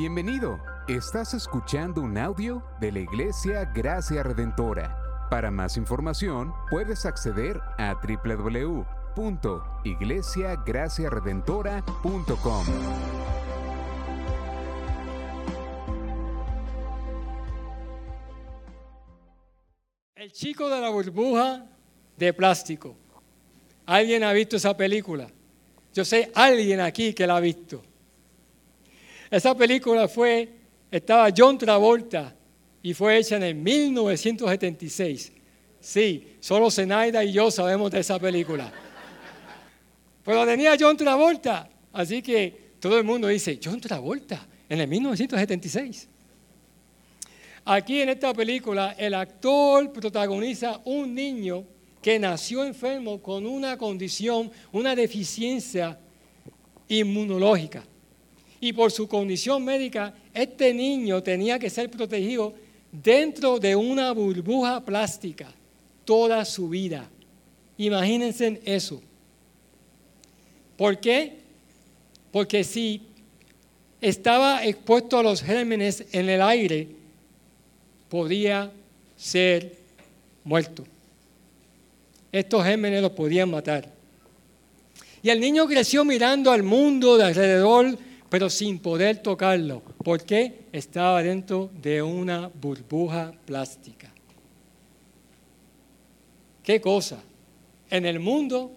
Bienvenido. Estás escuchando un audio de la Iglesia Gracia Redentora. Para más información, puedes acceder a www.iglesiagraciaredentora.com. El chico de la burbuja de plástico. ¿Alguien ha visto esa película? Yo sé alguien aquí que la ha visto. Esa película fue, estaba John Travolta y fue hecha en el 1976. Sí, solo Zenaida y yo sabemos de esa película. Pero tenía John Travolta, así que todo el mundo dice, John Travolta, en el 1976. Aquí en esta película el actor protagoniza un niño que nació enfermo con una condición, una deficiencia inmunológica. Y por su condición médica, este niño tenía que ser protegido dentro de una burbuja plástica toda su vida. Imagínense eso. ¿Por qué? Porque si estaba expuesto a los gérmenes en el aire, podía ser muerto. Estos gérmenes los podían matar. Y el niño creció mirando al mundo de alrededor, pero sin poder tocarlo. ¿Por qué? Estaba dentro de una burbuja plástica. ¿Qué cosa? En el mundo,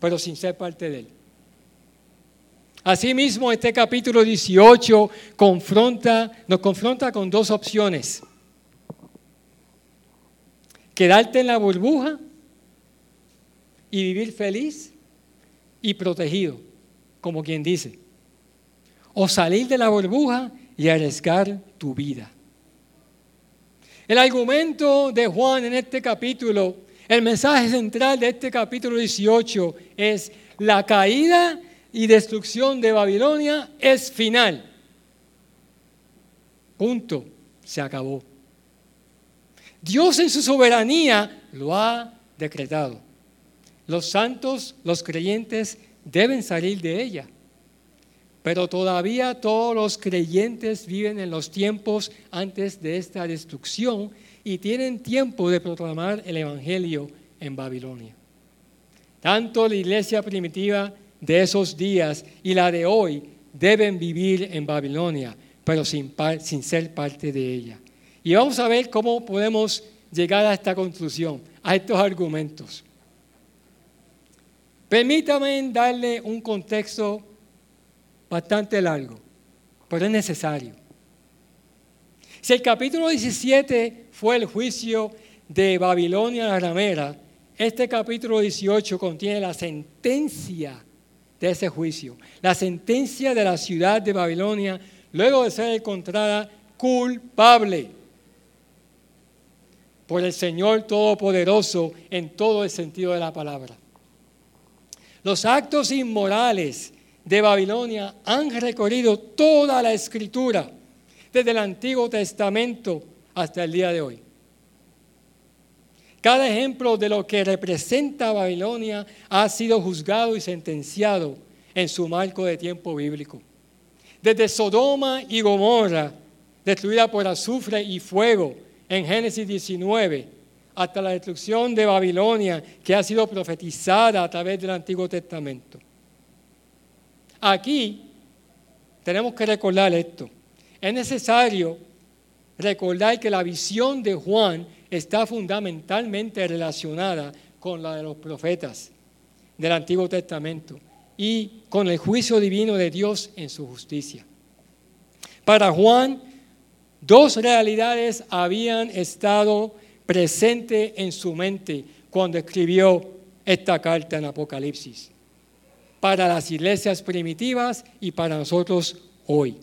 pero sin ser parte de él. Asimismo, este capítulo 18 confronta, nos confronta con dos opciones quedarte en la burbuja y vivir feliz y protegido, como quien dice. O salir de la burbuja y arriesgar tu vida. El argumento de Juan en este capítulo, el mensaje central de este capítulo 18 es la caída y destrucción de Babilonia es final. Punto. Se acabó. Dios en su soberanía lo ha decretado. Los santos, los creyentes, deben salir de ella. Pero todavía todos los creyentes viven en los tiempos antes de esta destrucción y tienen tiempo de proclamar el Evangelio en Babilonia. Tanto la iglesia primitiva de esos días y la de hoy deben vivir en Babilonia, pero sin, sin ser parte de ella. Y vamos a ver cómo podemos llegar a esta conclusión, a estos argumentos. Permítame darle un contexto bastante largo, pero es necesario. Si el capítulo 17 fue el juicio de Babilonia la ramera, este capítulo 18 contiene la sentencia de ese juicio, la sentencia de la ciudad de Babilonia luego de ser encontrada culpable por el Señor Todopoderoso en todo el sentido de la palabra. Los actos inmorales de Babilonia han recorrido toda la escritura, desde el Antiguo Testamento hasta el día de hoy. Cada ejemplo de lo que representa Babilonia ha sido juzgado y sentenciado en su marco de tiempo bíblico. Desde Sodoma y Gomorra, destruida por azufre y fuego, en Génesis 19 hasta la destrucción de Babilonia que ha sido profetizada a través del Antiguo Testamento. Aquí tenemos que recordar esto. Es necesario recordar que la visión de Juan está fundamentalmente relacionada con la de los profetas del Antiguo Testamento y con el juicio divino de Dios en su justicia. Para Juan, Dos realidades habían estado presentes en su mente cuando escribió esta carta en Apocalipsis, para las iglesias primitivas y para nosotros hoy.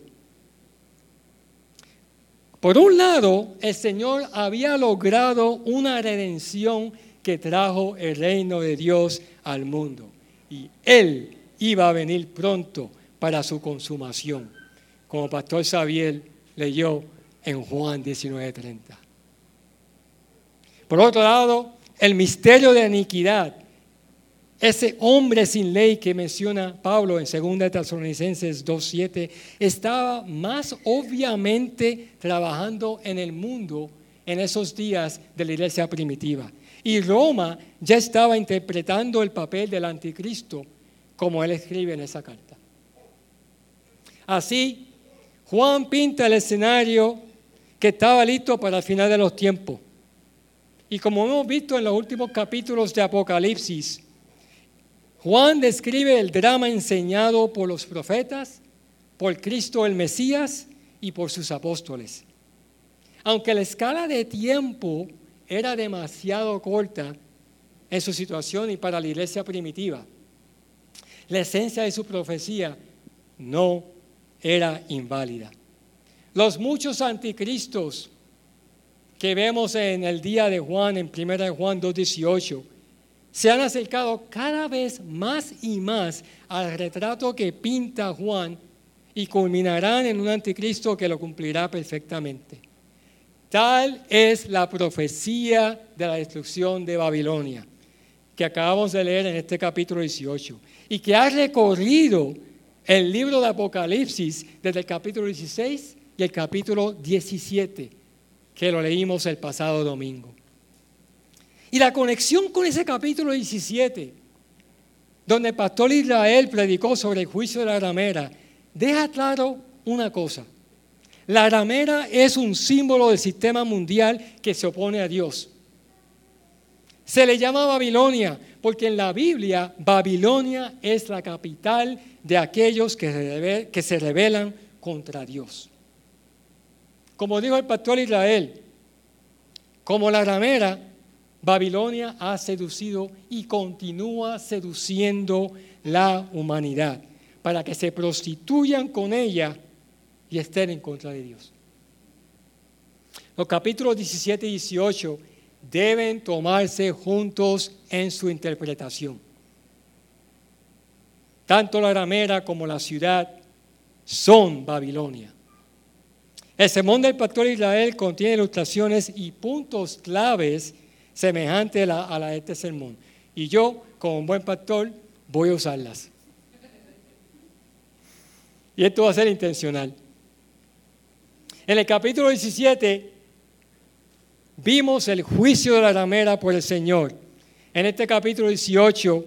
Por un lado, el Señor había logrado una redención que trajo el reino de Dios al mundo y Él iba a venir pronto para su consumación, como Pastor Xavier leyó en Juan 19:30. Por otro lado, el misterio de iniquidad ese hombre sin ley que menciona Pablo en 2 Tesalonicenses 2.7 estaba más obviamente trabajando en el mundo en esos días de la iglesia primitiva. Y Roma ya estaba interpretando el papel del anticristo como él escribe en esa carta. Así, Juan pinta el escenario que estaba listo para el final de los tiempos. Y como hemos visto en los últimos capítulos de Apocalipsis, Juan describe el drama enseñado por los profetas, por Cristo el Mesías y por sus apóstoles. Aunque la escala de tiempo era demasiado corta en su situación y para la iglesia primitiva, la esencia de su profecía no era inválida. Los muchos anticristos que vemos en el día de Juan, en 1 Juan 2.18, se han acercado cada vez más y más al retrato que pinta Juan y culminarán en un anticristo que lo cumplirá perfectamente. Tal es la profecía de la destrucción de Babilonia, que acabamos de leer en este capítulo 18, y que ha recorrido el libro de Apocalipsis desde el capítulo 16 y el capítulo 17, que lo leímos el pasado domingo. Y la conexión con ese capítulo 17, donde el pastor Israel predicó sobre el juicio de la ramera, deja claro una cosa. La ramera es un símbolo del sistema mundial que se opone a Dios. Se le llama Babilonia porque en la Biblia Babilonia es la capital de aquellos que se rebelan contra Dios. Como dijo el pastor Israel, como la ramera, Babilonia ha seducido y continúa seduciendo la humanidad para que se prostituyan con ella y estén en contra de Dios. Los capítulos 17 y 18 deben tomarse juntos en su interpretación. Tanto la ramera como la ciudad son Babilonia. El sermón del pastor Israel contiene ilustraciones y puntos claves semejantes a la, de este sermón. Y yo, como un buen pastor, voy a usarlas. Y esto va a ser intencional. En el capítulo 17 vimos el juicio de la ramera por el Señor. En este capítulo 18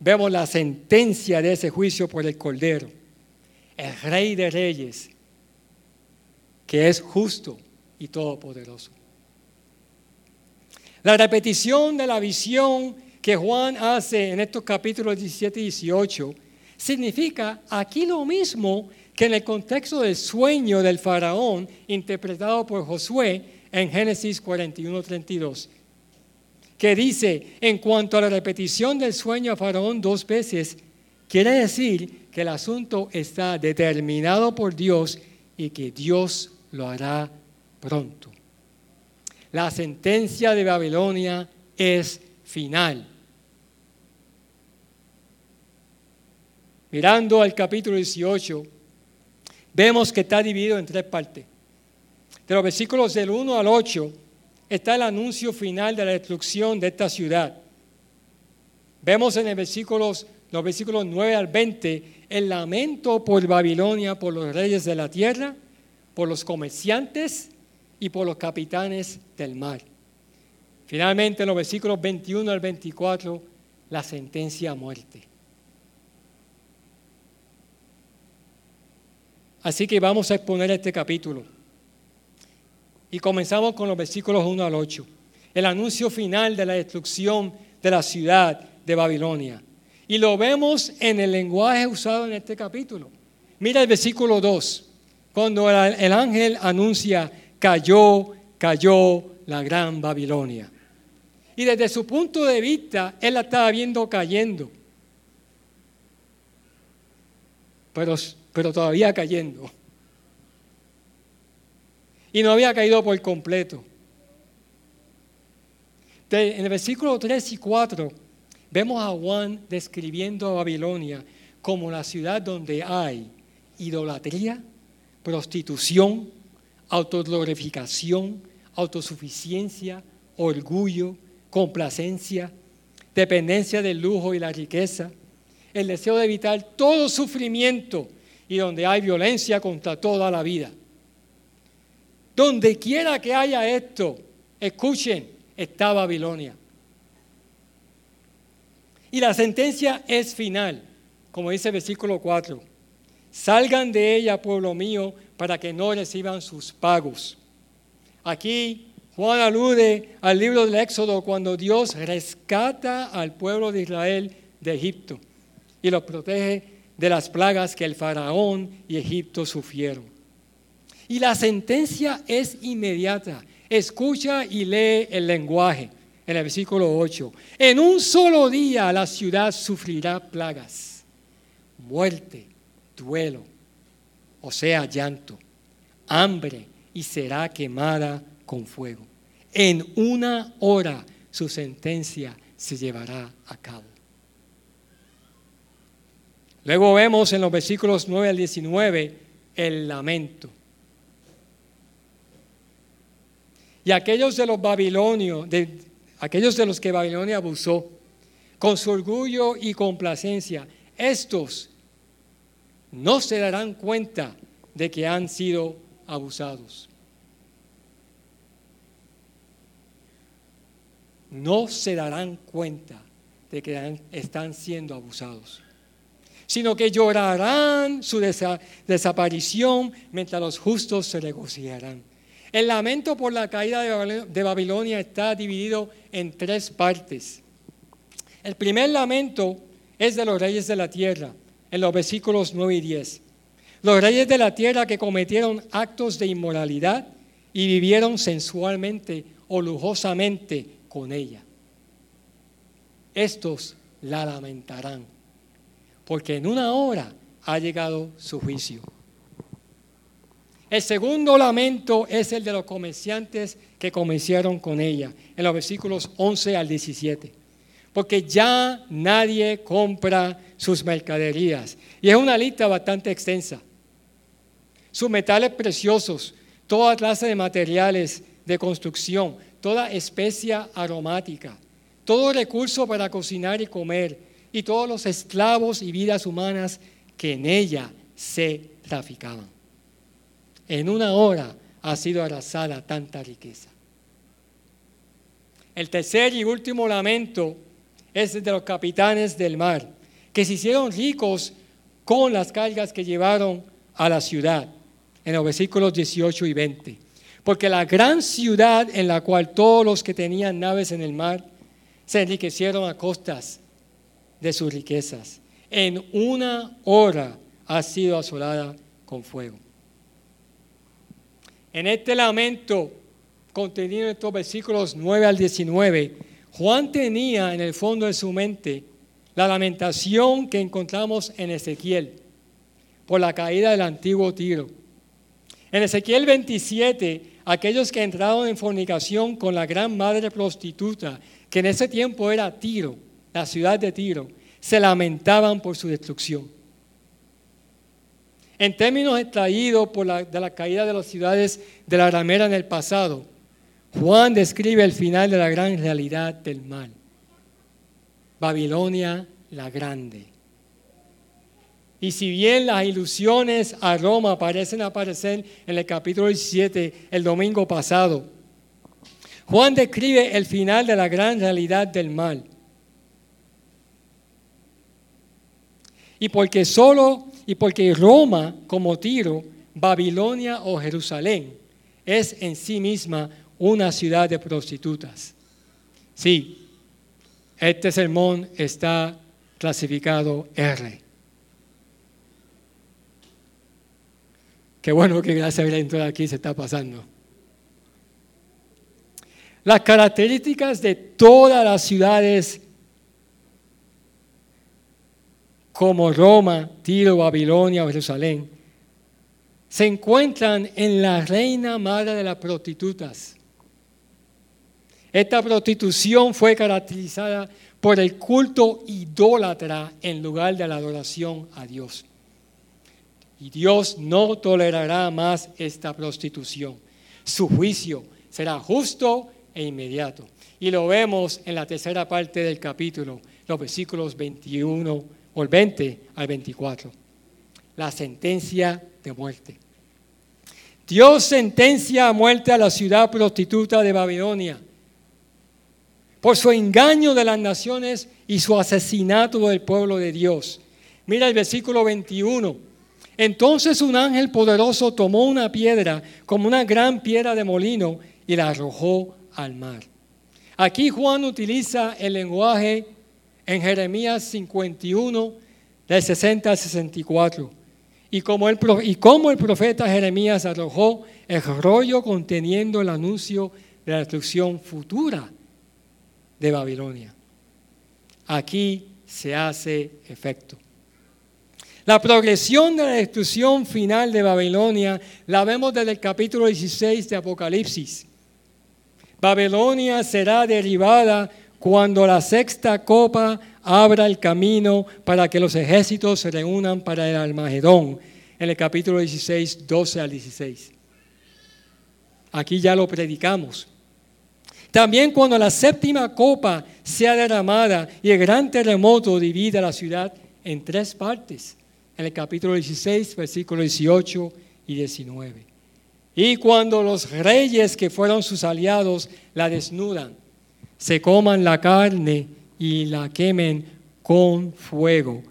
vemos la sentencia de ese juicio por el Cordero. El Rey de Reyes, que es justo y todopoderoso. La repetición de la visión que Juan hace en estos capítulos 17 y 18 significa aquí lo mismo que en el contexto del sueño del faraón interpretado por Josué en Génesis 41, 32, que dice, en cuanto a la repetición del sueño a faraón dos veces, quiere decir que el asunto está determinado por Dios y que Dios lo hará pronto. La sentencia de Babilonia es final. Mirando al capítulo 18, vemos que está dividido en tres partes. De los versículos del 1 al 8 está el anuncio final de la destrucción de esta ciudad. Vemos en el versículos, los versículos 9 al 20 el lamento por Babilonia, por los reyes de la tierra, por los comerciantes y por los capitanes del mar. Finalmente, en los versículos 21 al 24, la sentencia a muerte. Así que vamos a exponer este capítulo. Y comenzamos con los versículos 1 al 8. El anuncio final de la destrucción de la ciudad de Babilonia. Y lo vemos en el lenguaje usado en este capítulo. Mira el versículo 2, cuando el ángel anuncia, cayó, cayó la gran Babilonia. Y desde su punto de vista, él la estaba viendo cayendo. Pero pero todavía cayendo. Y no había caído por completo. en el versículo 3 y 4 vemos a Juan describiendo a Babilonia como la ciudad donde hay idolatría, prostitución, autoglorificación, autosuficiencia, orgullo, complacencia, dependencia del lujo y la riqueza, el deseo de evitar todo sufrimiento y donde hay violencia contra toda la vida. Donde quiera que haya esto, escuchen, está Babilonia. Y la sentencia es final, como dice el versículo 4. Salgan de ella, pueblo mío, para que no reciban sus pagos. Aquí Juan alude al libro del Éxodo cuando Dios rescata al pueblo de Israel de Egipto y los protege de las plagas que el faraón y Egipto sufrieron. Y la sentencia es inmediata. Escucha y lee el lenguaje en el versículo 8. En un solo día la ciudad sufrirá plagas, muerte, duelo, o sea, llanto, hambre y será quemada con fuego. En una hora su sentencia se llevará a cabo. Luego vemos en los versículos 9 al 19 el lamento. Y aquellos de los babilonios, de, aquellos de los que Babilonia abusó, con su orgullo y complacencia, estos no se darán cuenta de que han sido abusados. No se darán cuenta de que están siendo abusados, sino que llorarán su desaparición mientras los justos se regocijarán. El lamento por la caída de Babilonia está dividido en tres partes. El primer lamento es de los reyes de la tierra, en los versículos 9 y 10. Los reyes de la tierra que cometieron actos de inmoralidad y vivieron sensualmente o lujosamente con ella. Estos la lamentarán, porque en una hora ha llegado su juicio. El segundo lamento es el de los comerciantes que comerciaron con ella, en los versículos 11 al 17. Porque ya nadie compra sus mercaderías. Y es una lista bastante extensa. Sus metales preciosos, toda clase de materiales de construcción, toda especia aromática, todo recurso para cocinar y comer, y todos los esclavos y vidas humanas que en ella se traficaban. En una hora ha sido arrasada tanta riqueza. El tercer y último lamento es de los capitanes del mar, que se hicieron ricos con las cargas que llevaron a la ciudad, en los versículos 18 y 20. Porque la gran ciudad en la cual todos los que tenían naves en el mar se enriquecieron a costas de sus riquezas, en una hora ha sido asolada con fuego. En este lamento contenido en estos versículos 9 al 19, Juan tenía en el fondo de su mente la lamentación que encontramos en Ezequiel por la caída del antiguo Tiro. En Ezequiel 27, aquellos que entraron en fornicación con la gran madre prostituta, que en ese tiempo era Tiro, la ciudad de Tiro, se lamentaban por su destrucción. En términos extraídos por de la caída de las ciudades de la ramera en el pasado, Juan describe el final de la gran realidad del mal. Babilonia la grande. Y si bien las ilusiones a Roma parecen aparecer en el capítulo 17 el domingo pasado, Juan describe el final de la gran realidad del mal. Y porque solo y porque Roma, como Tiro, Babilonia o Jerusalén, es en sí misma una ciudad de prostitutas. Sí, este sermón está clasificado R. Qué bueno que gracias a Dios aquí se está pasando. Las características de todas las ciudades como Roma, Tiro, Babilonia o Jerusalén, se encuentran en la reina madre de las prostitutas. Esta prostitución fue caracterizada por el culto idólatra en lugar de la adoración a Dios. Y Dios no tolerará más esta prostitución. Su juicio será justo e inmediato. Y lo vemos en la tercera parte del capítulo, los versículos 21 o el 20 al 24. La sentencia de muerte. Dios sentencia a muerte a la ciudad prostituta de Babilonia por su engaño de las naciones y su asesinato del pueblo de Dios. Mira el versículo 21. Entonces un ángel poderoso tomó una piedra como una gran piedra de molino y la arrojó al mar. Aquí Juan utiliza el lenguaje en Jeremías 51, del 60 al 64. Y como, el, y como el profeta Jeremías arrojó el rollo conteniendo el anuncio de la destrucción futura de Babilonia. Aquí se hace efecto. La progresión de la destrucción final de Babilonia la vemos desde el capítulo 16 de Apocalipsis. Babilonia será derribada cuando la sexta copa abra el camino para que los ejércitos se reúnan para el Almagedón, en el capítulo 16, 12 al 16. Aquí ya lo predicamos. También cuando la séptima copa sea derramada y el gran terremoto divida la ciudad en tres partes, en el capítulo 16, versículos 18 y 19. Y cuando los reyes que fueron sus aliados la desnudan, se coman la carne y la quemen con fuego,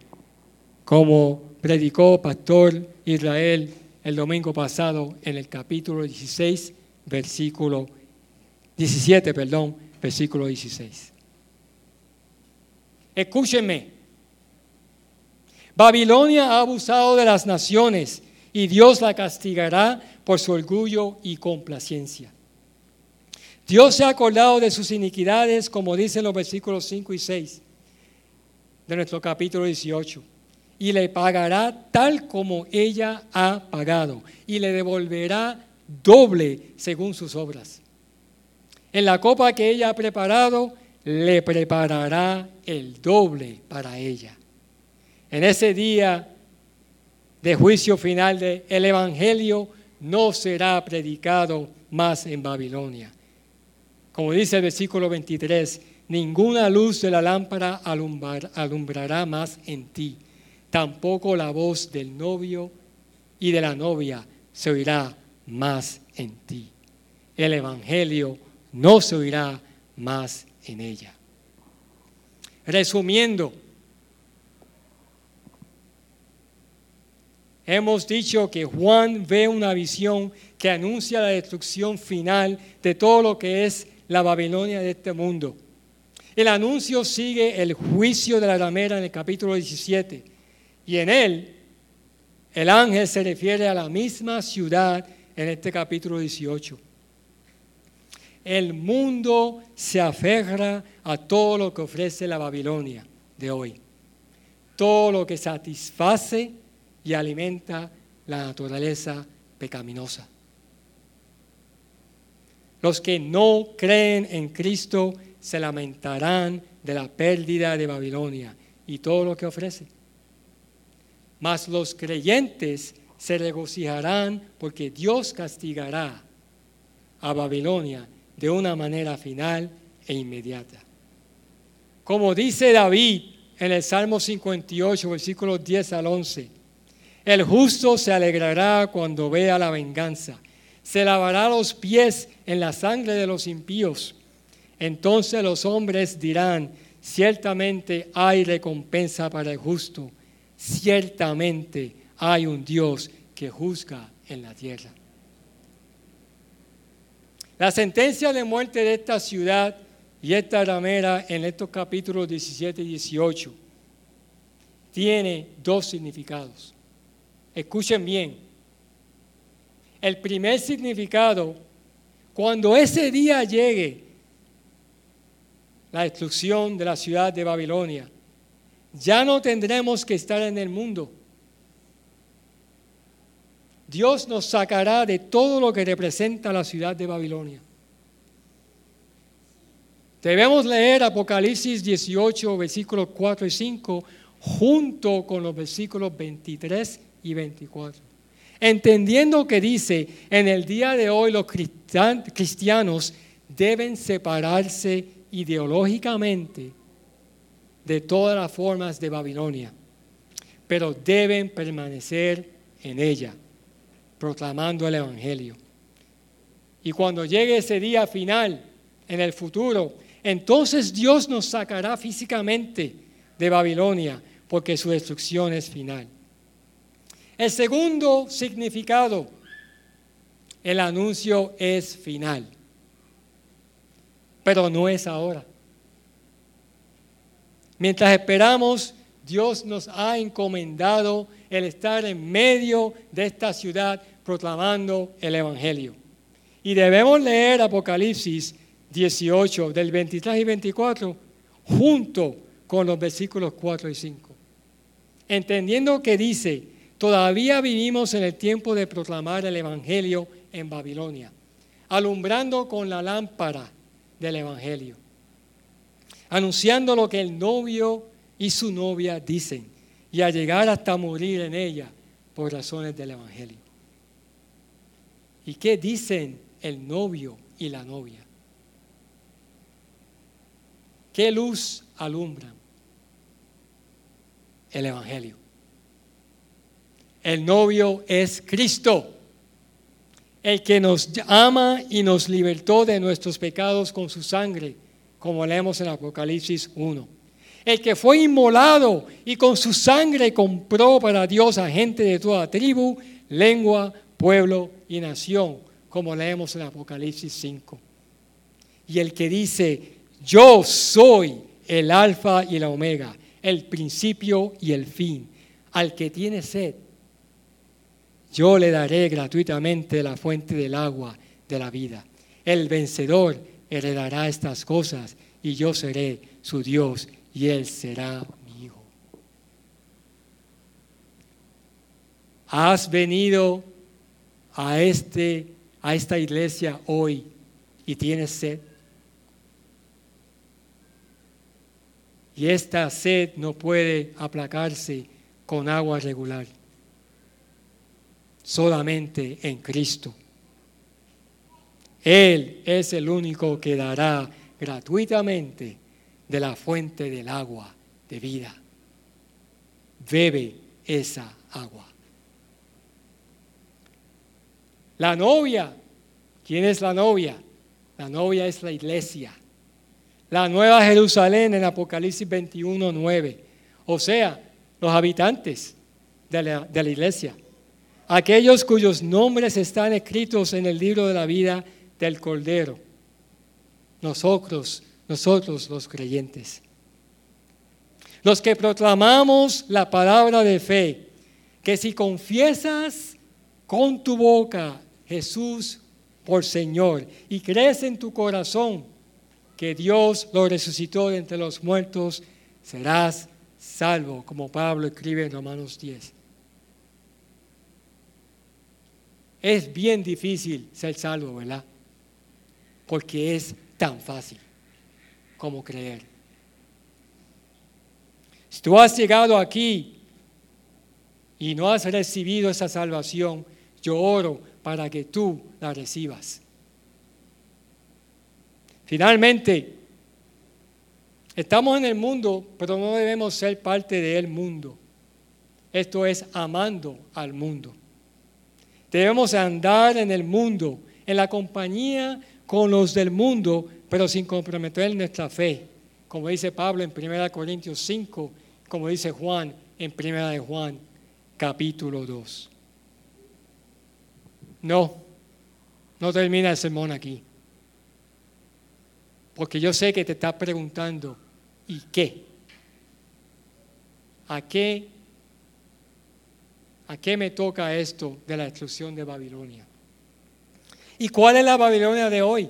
como predicó Pastor Israel el domingo pasado en el capítulo 16, versículo 17, perdón, versículo 16. Escúchenme. Babilonia ha abusado de las naciones y Dios la castigará por su orgullo y complacencia. Dios se ha acordado de sus iniquidades, como dicen los versículos 5 y 6 de nuestro capítulo 18, y le pagará tal como ella ha pagado, y le devolverá doble según sus obras. En la copa que ella ha preparado, le preparará el doble para ella. En ese día de juicio final, de, el Evangelio no será predicado más en Babilonia. Como dice el versículo 23, ninguna luz de la lámpara alumbrará más en ti, tampoco la voz del novio y de la novia se oirá más en ti. El Evangelio no se oirá más en ella. Resumiendo, Hemos dicho que Juan ve una visión que anuncia la destrucción final de todo lo que es la Babilonia de este mundo. El anuncio sigue el juicio de la ramera en el capítulo 17 y en él el ángel se refiere a la misma ciudad en este capítulo 18. El mundo se aferra a todo lo que ofrece la Babilonia de hoy. Todo lo que satisface y alimenta la naturaleza pecaminosa. Los que no creen en Cristo se lamentarán de la pérdida de Babilonia y todo lo que ofrece. Mas los creyentes se regocijarán porque Dios castigará a Babilonia de una manera final e inmediata. Como dice David en el Salmo 58, versículos 10 al 11, el justo se alegrará cuando vea la venganza. Se lavará los pies en la sangre de los impíos. Entonces los hombres dirán, ciertamente hay recompensa para el justo. Ciertamente hay un Dios que juzga en la tierra. La sentencia de muerte de esta ciudad y esta ramera en estos capítulos 17 y 18 tiene dos significados. Escuchen bien. El primer significado, cuando ese día llegue, la destrucción de la ciudad de Babilonia, ya no tendremos que estar en el mundo. Dios nos sacará de todo lo que representa la ciudad de Babilonia. Debemos leer Apocalipsis 18, versículos 4 y 5, junto con los versículos 23 y 24. Entendiendo que dice, en el día de hoy los cristianos deben separarse ideológicamente de todas las formas de Babilonia, pero deben permanecer en ella, proclamando el Evangelio. Y cuando llegue ese día final, en el futuro, entonces Dios nos sacará físicamente de Babilonia, porque su destrucción es final. El segundo significado, el anuncio es final, pero no es ahora. Mientras esperamos, Dios nos ha encomendado el estar en medio de esta ciudad proclamando el Evangelio. Y debemos leer Apocalipsis 18, del 23 y 24, junto con los versículos 4 y 5. Entendiendo que dice, todavía vivimos en el tiempo de proclamar el Evangelio en Babilonia, alumbrando con la lámpara del Evangelio anunciando lo que el novio y su novia dicen, y a llegar hasta morir en ella por razones del Evangelio. ¿Y qué dicen el novio y la novia? ¿Qué luz alumbran? El Evangelio. El novio es Cristo, el que nos ama y nos libertó de nuestros pecados con su sangre como leemos en Apocalipsis 1. El que fue inmolado y con su sangre compró para Dios a gente de toda tribu, lengua, pueblo y nación, como leemos en Apocalipsis 5. Y el que dice, yo soy el alfa y la omega, el principio y el fin. Al que tiene sed, yo le daré gratuitamente la fuente del agua de la vida. El vencedor heredará estas cosas y yo seré su Dios y él será mi hijo. Has venido a, este, a esta iglesia hoy y tienes sed. Y esta sed no puede aplacarse con agua regular, solamente en Cristo. Él es el único que dará gratuitamente de la fuente del agua de vida. Bebe esa agua. La novia, ¿quién es la novia? La novia es la iglesia. La nueva Jerusalén en Apocalipsis 21, 9. O sea, los habitantes de la, de la iglesia. Aquellos cuyos nombres están escritos en el libro de la vida del Cordero. Nosotros, nosotros los creyentes. Los que proclamamos la palabra de fe, que si confiesas con tu boca Jesús por Señor y crees en tu corazón que Dios lo resucitó de entre los muertos, serás salvo, como Pablo escribe en Romanos 10. Es bien difícil ser salvo, ¿verdad? porque es tan fácil como creer. Si tú has llegado aquí y no has recibido esa salvación, yo oro para que tú la recibas. Finalmente, estamos en el mundo, pero no debemos ser parte del mundo. Esto es amando al mundo. Debemos andar en el mundo, en la compañía con los del mundo, pero sin comprometer nuestra fe, como dice Pablo en 1 Corintios 5, como dice Juan en 1 de Juan capítulo 2. No, no termina el sermón aquí. Porque yo sé que te estás preguntando, ¿y qué? ¿A qué? ¿A qué me toca esto de la destrucción de Babilonia? ¿Y cuál es la Babilonia de hoy?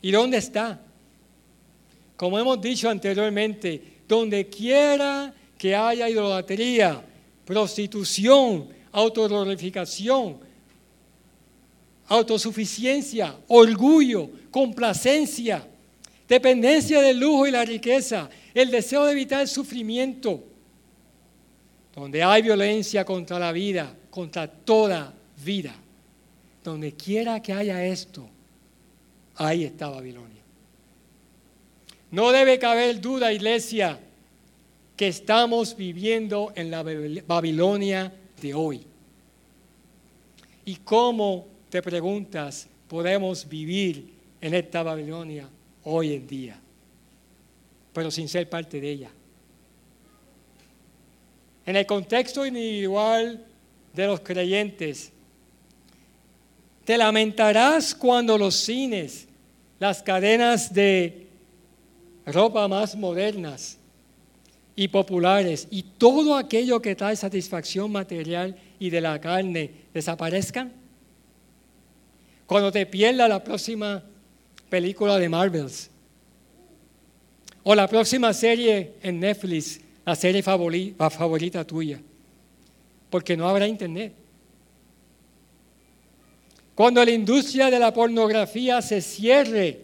¿Y dónde está? Como hemos dicho anteriormente, donde quiera que haya idolatría, prostitución, autoglorificación, autosuficiencia, orgullo, complacencia, dependencia del lujo y la riqueza, el deseo de evitar el sufrimiento, donde hay violencia contra la vida, contra toda vida donde quiera que haya esto, Ahí está Babilonia. No debe caber duda, iglesia, que estamos viviendo en la Babilonia de hoy. ¿Y cómo, te preguntas, podemos vivir en esta Babilonia hoy en día? Pero sin ser parte de ella. En el contexto individual de los creyentes, te lamentarás cuando los cines, las cadenas de ropa más modernas y populares y todo aquello que trae satisfacción material y de la carne desaparezcan. Cuando te pierda la próxima película de Marvels o la próxima serie en Netflix, la serie favorita, tuya, porque no habrá internet. Cuando la industria de la pornografía se cierre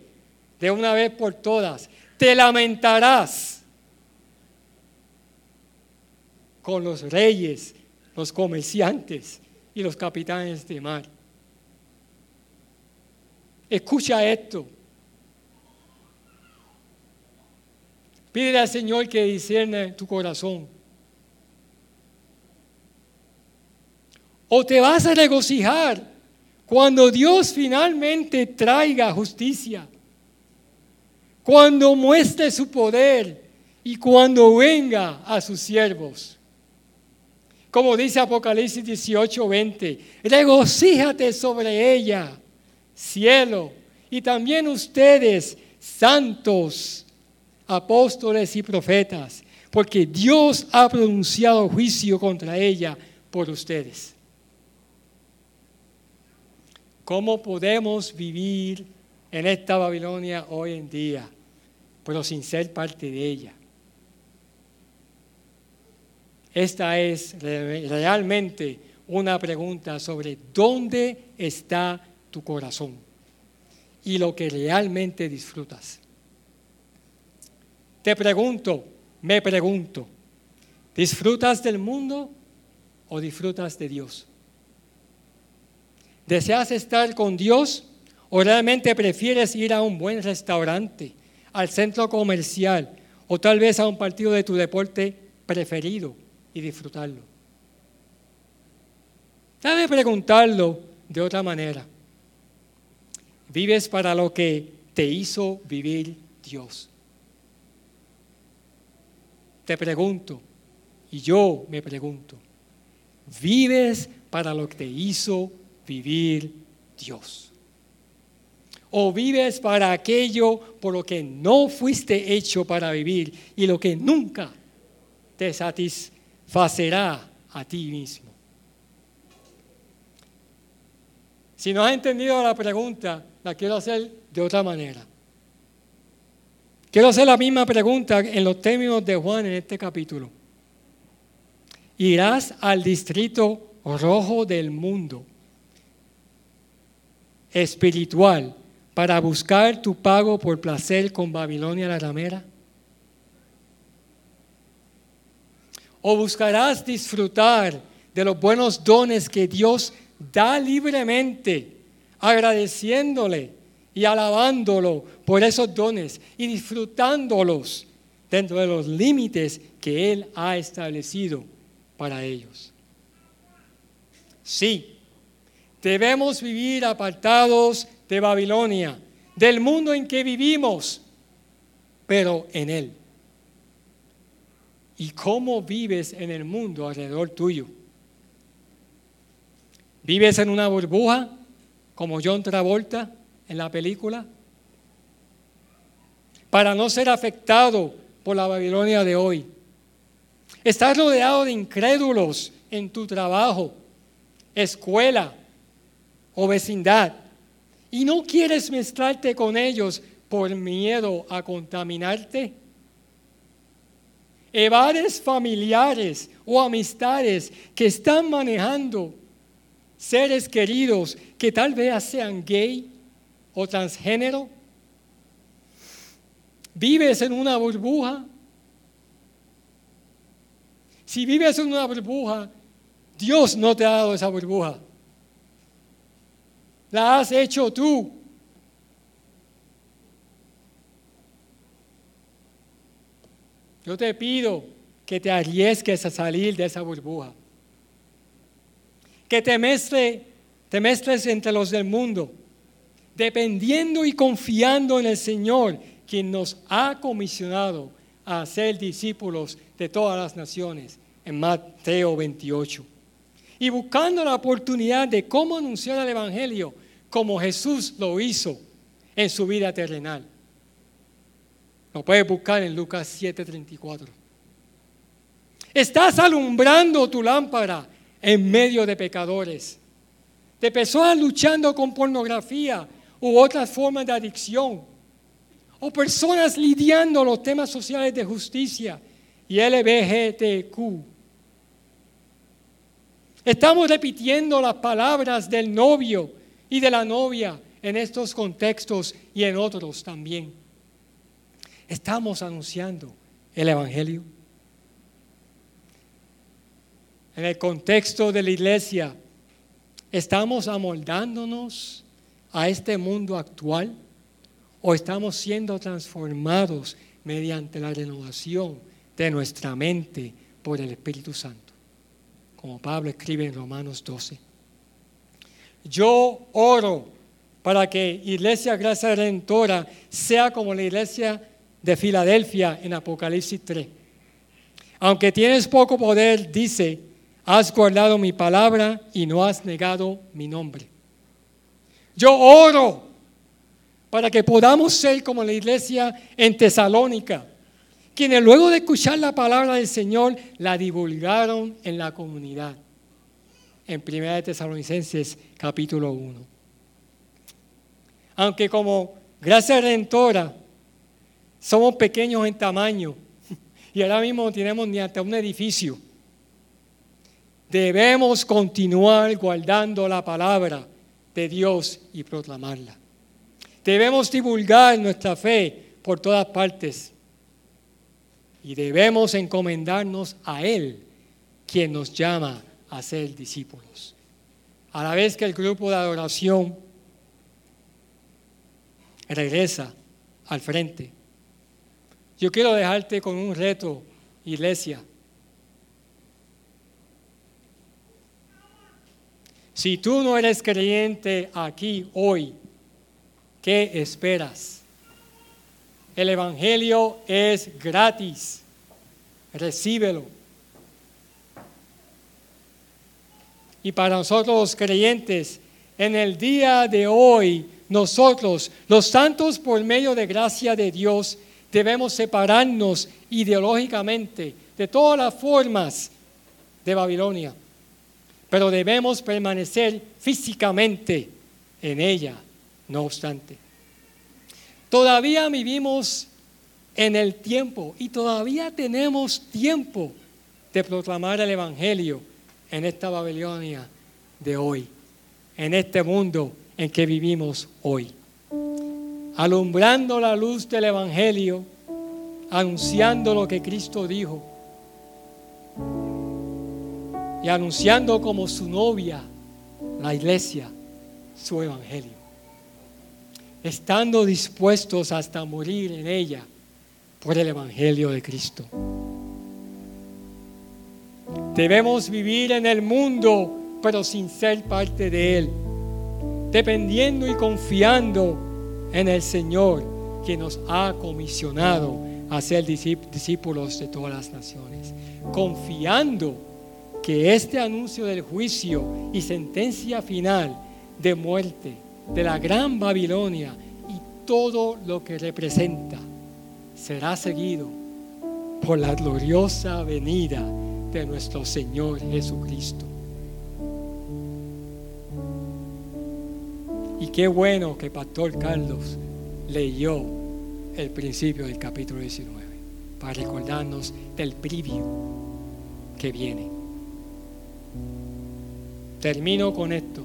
de una vez por todas, te lamentarás con los reyes, los comerciantes y los capitanes de mar. Escucha esto. Pide al Señor que discierne tu corazón. O te vas a regocijar cuando Dios finalmente traiga justicia, cuando muestre su poder y cuando venga a sus siervos. Como dice Apocalipsis 18, 20, regocíjate sobre ella, cielo, y también ustedes, santos, apóstoles y profetas, porque Dios ha pronunciado juicio contra ella por ustedes. ¿Cómo podemos vivir en esta Babilonia hoy en día, pero sin ser parte de ella? Esta es realmente una pregunta sobre dónde está tu corazón y lo que realmente disfrutas. Te pregunto, me pregunto, ¿disfrutas del mundo o disfrutas de Dios? ¿Deseas estar con Dios o realmente prefieres ir a un buen restaurante, al centro comercial o tal vez a un partido de tu deporte preferido y disfrutarlo? Debe preguntarlo de otra manera. ¿Vives para lo que te hizo vivir Dios? Te pregunto, y yo me pregunto, ¿vives para lo que te hizo vivir Dios. O vives para aquello por lo que no fuiste hecho para vivir y lo que nunca te satisfacerá a ti mismo. Si no has entendido la pregunta, la quiero hacer de otra manera. Quiero hacer la misma pregunta en los términos de Juan en este capítulo. Irás al distrito rojo del mundo espiritual para buscar tu pago por placer con Babilonia la ramera? ¿O buscarás disfrutar de los buenos dones que Dios da libremente, agradeciéndole y alabándolo por esos dones y disfrutándolos dentro de los límites que Él ha establecido para ellos? Sí, Debemos vivir apartados de Babilonia, del mundo en que vivimos, pero en Él. ¿Y cómo vives en el mundo alrededor tuyo? ¿Vives en una burbuja como John Travolta en la película? Para no ser afectado por la Babilonia de hoy. Estás rodeado de incrédulos en tu trabajo, escuela, o vecindad y no quieres mezclarte con ellos por miedo a contaminarte? Evades familiares o amistades que están manejando seres queridos que tal vez sean gay o transgénero. ¿Vives en una burbuja? Si vives en una burbuja, Dios no te ha dado esa burbuja la has hecho tú. Yo te pido que te arriesgues a salir de esa burbuja. Que te, mezcle, te mezcles entre los del mundo, dependiendo y confiando en el Señor, quien nos ha comisionado a ser discípulos de todas las naciones, en Mateo 28. Y buscando la oportunidad de cómo anunciar el Evangelio como Jesús lo hizo en su vida terrenal. Lo puedes buscar en Lucas 7:34. Estás alumbrando tu lámpara en medio de pecadores, de personas luchando con pornografía u otras formas de adicción, o personas lidiando los temas sociales de justicia y LBGTQ. Estamos repitiendo las palabras del novio y de la novia en estos contextos y en otros también. Estamos anunciando el Evangelio en el contexto de la iglesia, ¿estamos amoldándonos a este mundo actual o estamos siendo transformados mediante la renovación de nuestra mente por el Espíritu Santo? Como Pablo escribe en Romanos 12. Yo oro para que Iglesia Gracia Redentora sea como la iglesia de Filadelfia en Apocalipsis 3. Aunque tienes poco poder, dice, has guardado mi palabra y no has negado mi nombre. Yo oro para que podamos ser como la iglesia en Tesalónica, quienes luego de escuchar la palabra del Señor la divulgaron en la comunidad. En 1 Tesalonicenses capítulo 1. Aunque como gracia redentora somos pequeños en tamaño y ahora mismo no tenemos ni hasta un edificio debemos continuar guardando la palabra de Dios y proclamarla. Debemos divulgar nuestra fe por todas partes y debemos encomendarnos a Él, quien nos llama a ser discípulos. A la vez que el grupo de adoración regresa al frente, yo quiero dejarte con un reto, iglesia. Si tú no eres creyente aquí hoy, ¿qué esperas? El Evangelio es gratis. Recíbelo. Y para nosotros los creyentes, en el día de hoy, nosotros, los santos por medio de gracia de Dios, debemos separarnos ideológicamente de todas las formas de Babilonia pero debemos permanecer físicamente en ella, no obstante. Todavía vivimos en el tiempo y todavía tenemos tiempo de proclamar el Evangelio en esta Babilonia de hoy, en este mundo en que vivimos hoy. Alumbrando la luz del Evangelio, anunciando lo que Cristo dijo y anunciando como su novia, la iglesia, su evangelio. Estando dispuestos hasta morir en ella por el evangelio de Cristo. Debemos vivir en el mundo, pero sin ser parte de él, dependiendo y confiando en el Señor, que nos ha comisionado a ser discípulos de todas las naciones, confiando que este anuncio del juicio y sentencia final de muerte de la gran Babilonia y todo lo que representa será seguido por la gloriosa venida de nuestro Señor Jesucristo. Y qué bueno que Pastor Carlos leyó el principio del capítulo 19 para recordarnos del preview que viene. Termino con esto.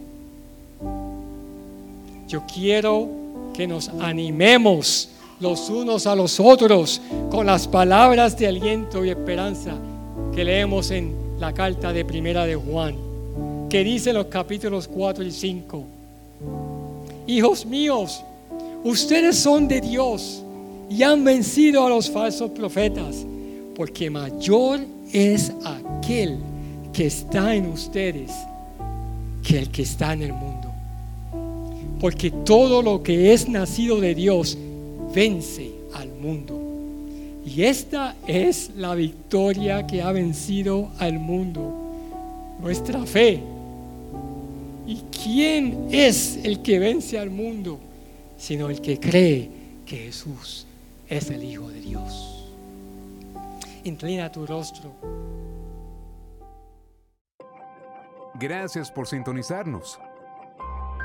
Yo quiero que nos animemos los unos a los otros con las palabras de aliento y esperanza que leemos en la carta de Primera de Juan, que dice los capítulos 4 y 5. Hijos míos, ustedes son de Dios y han vencido a los falsos profetas porque mayor es aquel que está en ustedes que el que está en el mundo. Porque todo lo que es nacido de Dios vence al mundo. Y esta es la victoria que ha vencido al mundo, nuestra fe. ¿Y quién es el que vence al mundo? Sino el que cree que Jesús es el Hijo de Dios. Inclina tu rostro. Gracias por sintonizarnos.